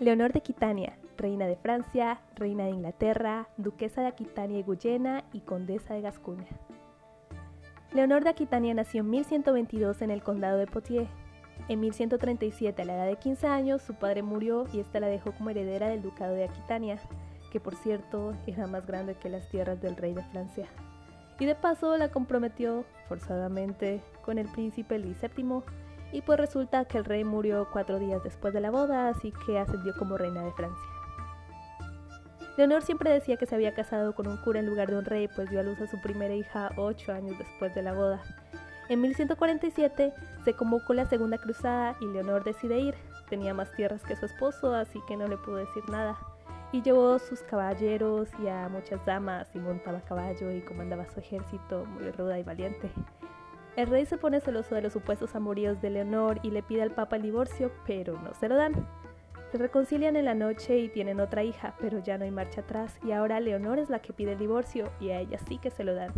Leonor de Aquitania, reina de Francia, reina de Inglaterra, duquesa de Aquitania y Guyena y condesa de Gascuña. Leonor de Aquitania nació en 1122 en el condado de Poitiers. En 1137, a la edad de 15 años, su padre murió y ésta la dejó como heredera del ducado de Aquitania, que por cierto era más grande que las tierras del rey de Francia. Y de paso la comprometió forzadamente con el príncipe Luis VII, y pues resulta que el rey murió cuatro días después de la boda, así que ascendió como reina de Francia. Leonor siempre decía que se había casado con un cura en lugar de un rey, pues dio a luz a su primera hija ocho años después de la boda. En 1147 se convocó la Segunda Cruzada y Leonor decide ir. Tenía más tierras que su esposo, así que no le pudo decir nada. Y llevó sus caballeros y a muchas damas y montaba caballo y comandaba su ejército muy ruda y valiente. El rey se pone celoso de los supuestos amoríos de Leonor y le pide al papa el divorcio, pero no se lo dan. Se reconcilian en la noche y tienen otra hija, pero ya no hay marcha atrás y ahora Leonor es la que pide el divorcio y a ella sí que se lo dan.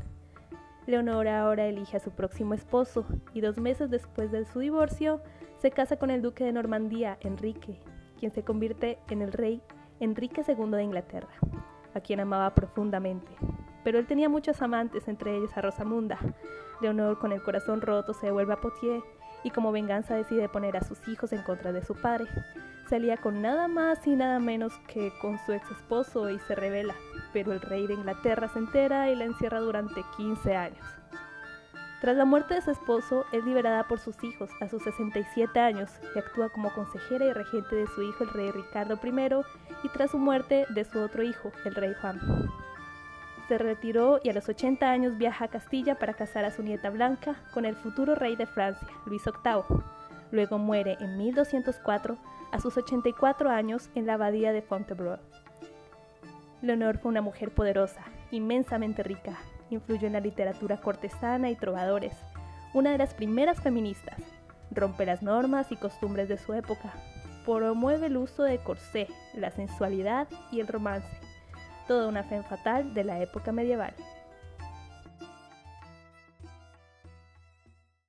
Leonor ahora elige a su próximo esposo y dos meses después de su divorcio se casa con el duque de Normandía, Enrique, quien se convierte en el rey Enrique II de Inglaterra, a quien amaba profundamente pero él tenía muchos amantes, entre ellos a Rosamunda. Leonor, con el corazón roto, se devuelve a Poitiers y como venganza decide poner a sus hijos en contra de su padre. Salía con nada más y nada menos que con su ex esposo y se revela, pero el rey de Inglaterra se entera y la encierra durante 15 años. Tras la muerte de su esposo, es liberada por sus hijos a sus 67 años y actúa como consejera y regente de su hijo el rey Ricardo I y tras su muerte de su otro hijo, el rey Juan se retiró y a los 80 años viaja a Castilla para casar a su nieta Blanca con el futuro rey de Francia, Luis VIII. Luego muere en 1204 a sus 84 años en la abadía de Fontevraud. Leonor fue una mujer poderosa, inmensamente rica, influyó en la literatura cortesana y trovadores, una de las primeras feministas, rompe las normas y costumbres de su época, promueve el uso de corsé, la sensualidad y el romance toda una fe fatal de la época medieval.